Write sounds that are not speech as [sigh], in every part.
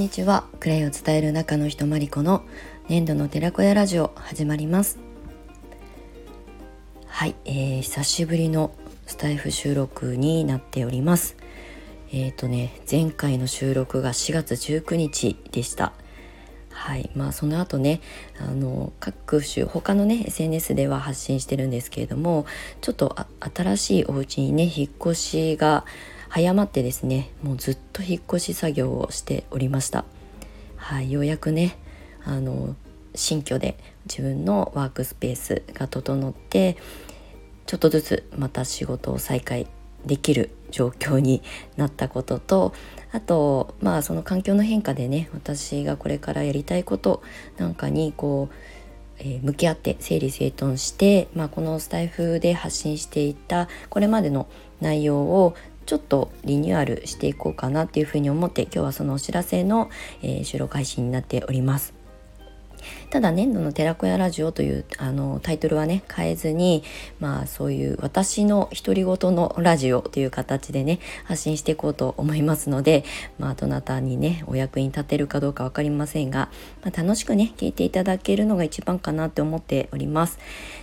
にちは。クレイを伝える中の人まりこの粘土の寺子屋ラジオ始まります。はい、えー、久しぶりのスタイフ収録になっております。えっ、ー、とね前回の収録が4月19日でした。はいまあその後ねあの各種他のね SNS では発信してるんですけれどもちょっと新しいお家にね引っ越しが早まってですねもうずっと引っ越し作業をしておりました。はいようやくねあの新居で自分のワークスペースが整ってちょっとずつまた仕事を再開できる状況になったこととあとまあその環境の変化でね私がこれからやりたいことなんかにこう、えー、向き合って整理整頓して、まあ、このスタイフで発信していたこれまでの内容をちょっとリニューアルしていこうかなっていうふうに思って今日はそのお知らせの、えー、収録配信になっております。ただ年度の寺子屋ラジオというあのタイトルはね変えずにまあそういう私の独り言のラジオという形でね発信していこうと思いますのでまあどなたにねお役に立てるかどうか分かりませんが、まあ、楽しくね聞いていただけるのが一番かなって思っております。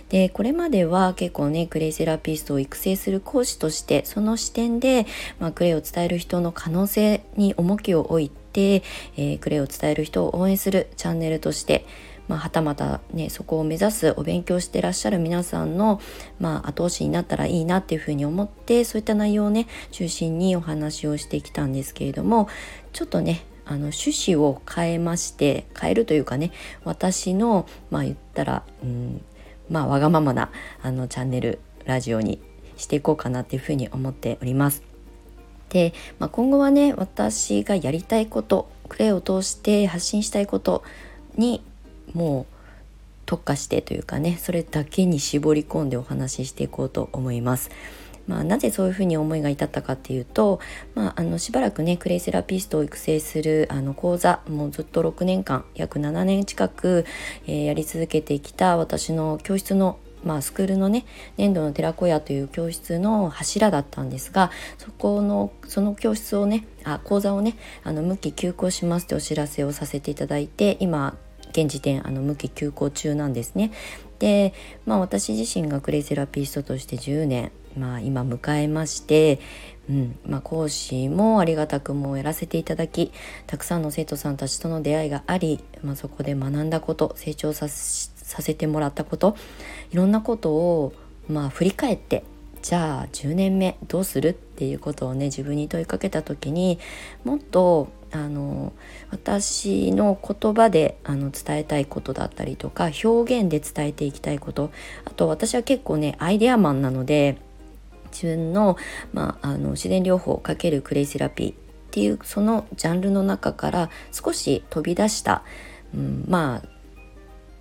でこれまでは結構ねクレイセラピストを育成する講師としてその視点で、まあ、クレイを伝える人の可能性に重きを置いて、えー、クレイを伝える人を応援するチャンネルとしてまあ、はたまたねそこを目指すお勉強してらっしゃる皆さんの、まあ、後押しになったらいいなっていうふうに思ってそういった内容をね中心にお話をしてきたんですけれどもちょっとねあの趣旨を変えまして変えるというかね私のまあ言ったら、うん、まあわがままなあのチャンネルラジオにしていこうかなっていうふうに思っております。で、まあ、今後はね私がやりたいことクレイを通して発信したいことにもう特化してというかねそれだけに絞り込んでお話ししていこうと思います。まあ、なぜそういうふうに思いが至ったかっていうと、まあ、あのしばらくねクレイセラピストを育成するあの講座もうずっと6年間約7年近く、えー、やり続けてきた私の教室のまあ、スクールのね粘土の寺子屋という教室の柱だったんですがそこのその教室をねあ講座をねあの無期休校しますってお知らせをさせていただいて今現時点あの無期休校中なんですね。で、まあ、私自身がクレイセラピストとして10年、まあ、今迎えまして、うんまあ、講師もありがたくもやらせていただきたくさんの生徒さんたちとの出会いがあり、まあ、そこで学んだこと成長させてさせてもらったこと。いろんなことを、まあ、振り返ってじゃあ10年目どうするっていうことをね自分に問いかけた時にもっとあの私の言葉であの伝えたいことだったりとか表現で伝えていきたいことあと私は結構ねアイデアマンなので自分の,、まあ、あの自然療法×クレイセラピーっていうそのジャンルの中から少し飛び出した、うん、まあ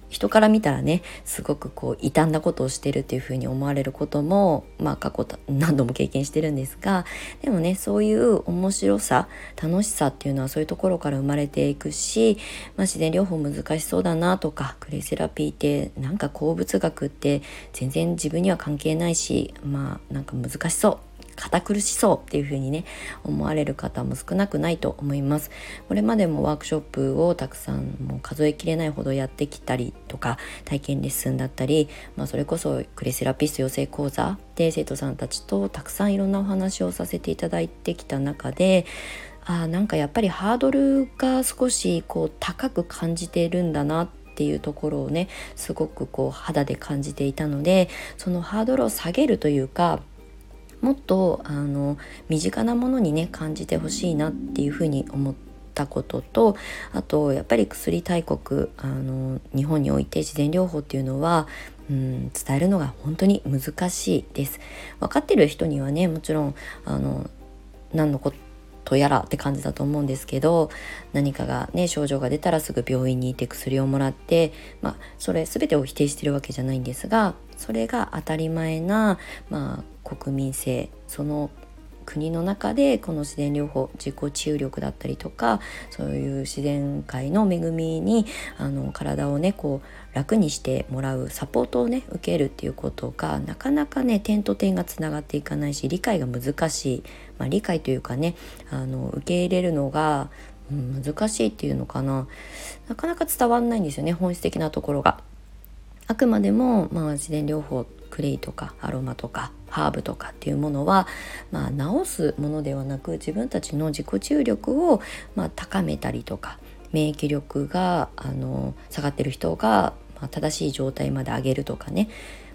人から見たらねすごくこう傷んだことをしてるっていうふうに思われることもまあ過去何度も経験してるんですがでもねそういう面白さ楽しさっていうのはそういうところから生まれていくし、まあ、自然療法難しそうだなとかクレイセラピーってなんか鉱物学って全然自分には関係ないしまあなんか難しそう堅苦しそうっていう風にね思われる方も少なくないと思います。これまでもワークショップをたくさんもう数えきれないほどやってきたりとか体験レッスンだったり、まあ、それこそクレセラピスト養成講座で生徒さんたちとたくさんいろんなお話をさせていただいてきた中であなんかやっぱりハードルが少しこう高く感じてるんだなっていうところをねすごくこう肌で感じていたのでそのハードルを下げるというかもっとあの身近なものにね感じてほしいなっていうふうに思ったこととあとやっぱり薬大国あの日本において自然療法っていうのはうん伝えるのが本当に難しいです。分かってる人にはねもちろんあの何のこととやらって感じだと思うんですけど何かがね症状が出たらすぐ病院に行って薬をもらってまあそれ全てを否定してるわけじゃないんですがそれが当たり前なまあ国民性その国の中でこの自然療法自己治癒力だったりとかそういう自然界の恵みにあの体をねこう楽にしてもらうサポートをね受けるっていうことがなかなかね点と点がつながっていかないし理解が難しい、まあ、理解というかねあの受け入れるのが、難しいっていうのかななかなか伝わんないんですよね本質的なところが。あくまでも、まあ、自然療法クレイとかアロマとかハーブとかっていうものは、まあ、治すものではなく自分たちの自己注力を、まあ、高めたりとか免疫力があの下がってる人が、まあ、正しい状態まで上げるとかね、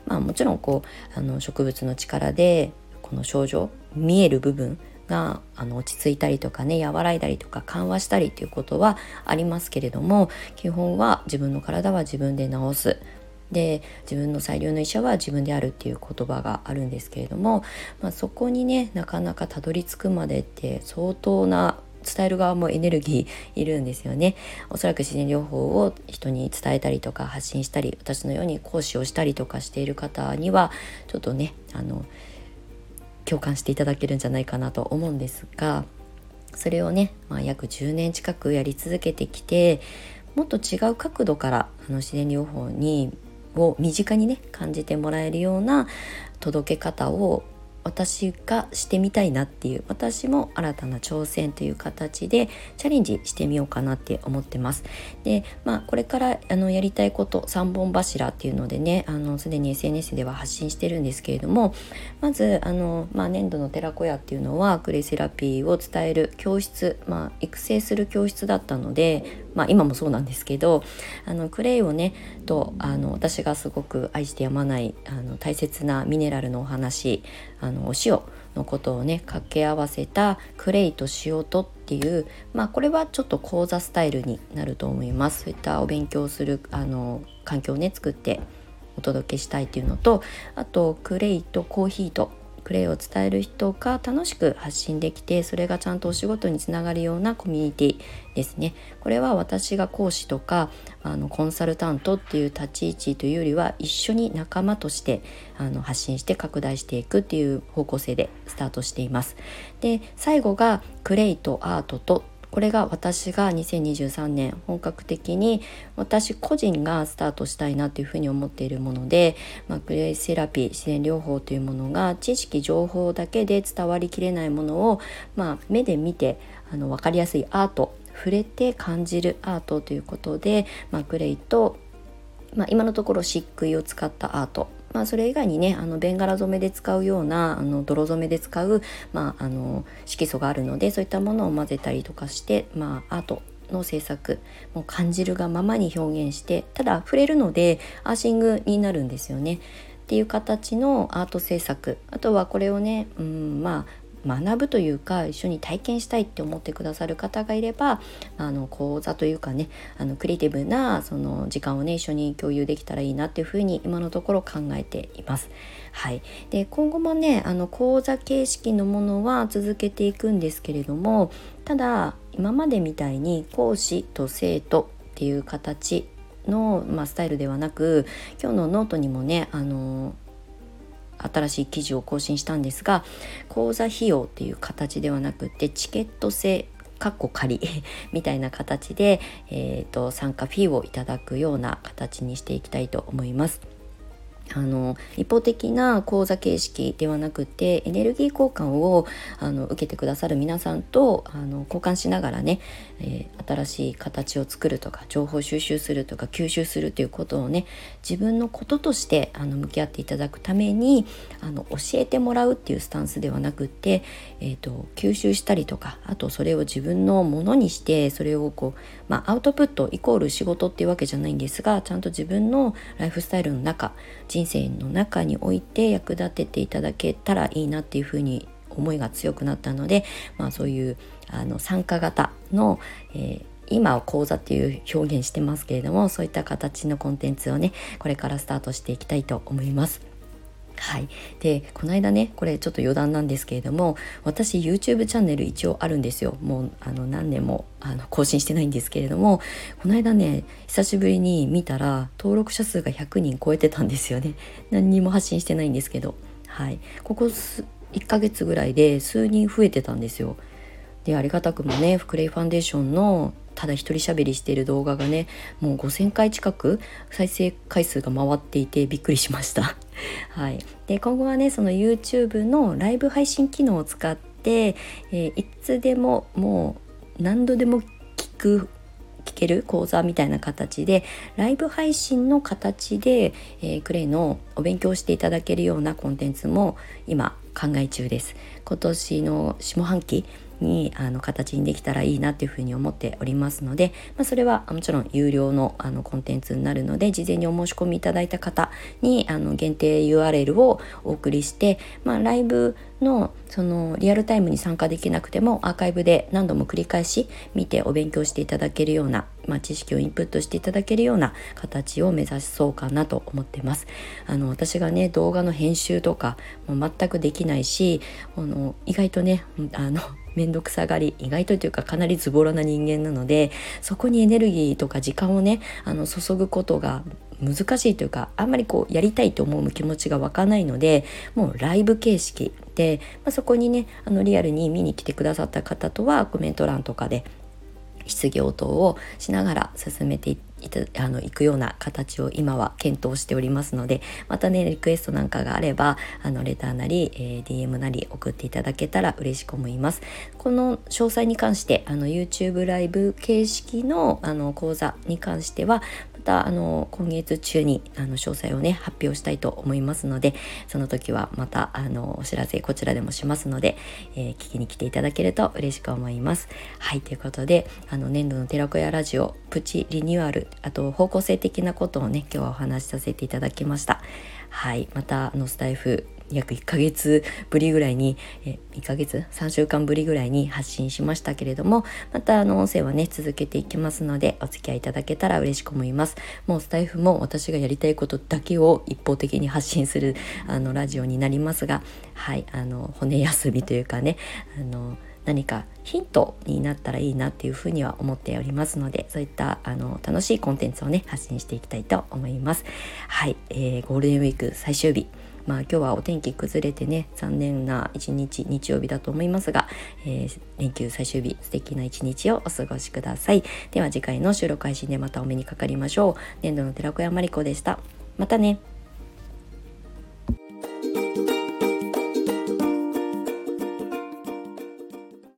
まあ、もちろんこうあの植物の力でこの症状見える部分があの落ち着いたりとかね和らいだりとか緩和したりということはありますけれども基本は自分の体は自分で治す。で自分の最良の医者は自分であるっていう言葉があるんですけれども、まあ、そこにねなかなかたどり着くまでって相当な伝える側もエネルギーいるんですよね。おそらく自然療法を人に伝えたりとか発信したり私のように講師をしたりとかしている方にはちょっとねあの共感していただけるんじゃないかなと思うんですがそれをね、まあ、約10年近くやり続けてきてもっと違う角度からあの自然療法にを身近にね感じてもらえるような届け方を私がしてみたいなっていう私も新たな挑戦という形でチャレンジしてみようかなって思ってます。でまあこれからあのやりたいこと3本柱っていうのでねあのすでに SNS では発信してるんですけれどもまずあの、まあ、年度の寺子屋っていうのはクレセラピーを伝える教室、まあ、育成する教室だったので、まあ、今もそうなんですけどあのクレイをねとあの私がすごく愛してやまないあの大切なミネラルのお話あのお塩のことをね掛け合わせたクレイと塩とっていうまあこれはちょっと講座スタイルになると思います。そういったお勉強するあの環境をね作ってお届けしたいっていうのとあとクレイとコーヒーとプレイを伝える人が楽しく発信できてそれがちゃんとお仕事につながるようなコミュニティですね。これは私が講師とかあのコンサルタントっていう立ち位置というよりは一緒に仲間としてあの発信して拡大していくっていう方向性でスタートしています。で最後がクレイとアートとこれが私が2023年本格的に私個人がスタートしたいなというふうに思っているもので、まあ、クレイセラピー自然療法というものが知識情報だけで伝わりきれないものを、まあ、目で見てあの分かりやすいアート触れて感じるアートということで、まあ、クレイと、まあ、今のところ漆喰を使ったアートまあ、それ以外にねあのベンガラ染めで使うようなあの泥染めで使う、まあ、あの色素があるのでそういったものを混ぜたりとかして、まあ、アートの制作もう感じるがままに表現してただ触れるのでアーシングになるんですよね。っていう形のアート制作あとはこれをね、うん、まあ学ぶというか一緒に体験したいって思ってくださる方がいればあの講座というかねあのクリエイティブなその時間をね一緒に共有できたらいいなっていうふうに今のところ考えています。はい、で今後もねあの講座形式のものは続けていくんですけれどもただ今までみたいに講師と生徒っていう形の、まあ、スタイルではなく今日のノートにもねあの新しい記事を更新したんですが講座費用っていう形ではなくてチケット制かっこ仮 [laughs] みたいな形で、えーと参加フィーをいただくような形にしていきたいと思います。あの一方的な講座形式ではなくてエネルギー交換をあの受けてくださる皆さんとあの交換しながらね、えー、新しい形を作るとか情報収集するとか吸収するということをね自分のこととしてあの向き合っていただくためにあの教えてもらうっていうスタンスではなくて、えーと、吸収したりとかあとそれを自分のものにしてそれをこう、まあ、アウトプットイコール仕事っていうわけじゃないんですがちゃんと自分のライフスタイルの中人生の中において役立てていただけたらいいなっていうふうに思いが強くなったので、まあ、そういうあの参加型の、えー、今は講座っていう表現してますけれどもそういった形のコンテンツをねこれからスタートしていきたいと思います。はい、でこの間ねこれちょっと余談なんですけれども私 YouTube チャンネル一応あるんですよ。もうあの何年もあの更新してないんですけれどもこの間ね久しぶりに見たら登録者数が100人超えてたんですよね。何にも発信してないんですけど。はい。ここ1ヶ月ぐらいで数人増えてたんですよ。でありがたくもねフクレイファンデーションのただ一人喋りしている動画がねもう5,000回近く再生回数が回っていてびっくりしました。[laughs] はい、で今後はねその YouTube のライブ配信機能を使って、えー、いつでももう何度でも聞く聞ける講座みたいな形でライブ配信の形で、えー、クレイのお勉強していただけるようなコンテンツも今考え中です今年の下半期にあの形にできたらいいなっていうふうに思っておりますので、まあ、それはもちろん有料のあのコンテンツになるので事前にお申し込みいただいた方にあの限定 URL をお送りして、まあ、ライブのそのリアルタイムに参加できなくてもアーカイブで何度も繰り返し見てお勉強していただけるような、まあ、知識をインプットしていただけるような形を目指しそうかなと思ってます。あの私がね動画の編集とかも全くできないしあの意外とねあの面倒くさがり意外とというかかなりズボラな人間なのでそこにエネルギーとか時間をねあの注ぐことが難しいというかあんまりこうやりたいと思う気持ちが湧かないのでもうライブ形式で、まあ、そこにねあのリアルに見に来てくださった方とはコメント欄とかで質疑応答をしながら進めていっていたあの行くような形を今は検討しておりますのでまたねリクエストなんかがあればあのレターなり、えー、DM なり送っていただけたら嬉しく思います。この詳細に関してあの YouTube ライブ形式のあの講座に関してはまたあの今月中にあの詳細をね発表したいと思いますのでその時はまたあのお知らせこちらでもしますので、えー、聞きに来ていただけると嬉しく思います。はいということであの年度の寺子屋ラジオプチリニューアルあと方向性的なことをね今日はお話しさせていただきました。はいまたあのスタイフ約1ヶ月ぶりぐらいに、え1ヶ月？3週間ぶりぐらいに発信しましたけれどもまたあの音声はね続けていきますのでお付き合いいただけたら嬉しく思います。もうスタイフも私がやりたいことだけを一方的に発信するあのラジオになりますがはいあの骨休みというかねあの何かヒントになったらいいなっていうふうには思っておりますのでそういったあの楽しいコンテンツをね発信していきたいと思います。はい、えー、ゴールデンウィーク最終日。まあ今日はお天気崩れてね残念な一日日曜日だと思いますが、えー、連休最終日素敵な一日をお過ごしください。では次回の収録配信でまたお目にかかりましょう。年度の寺子屋まりこでした。またね。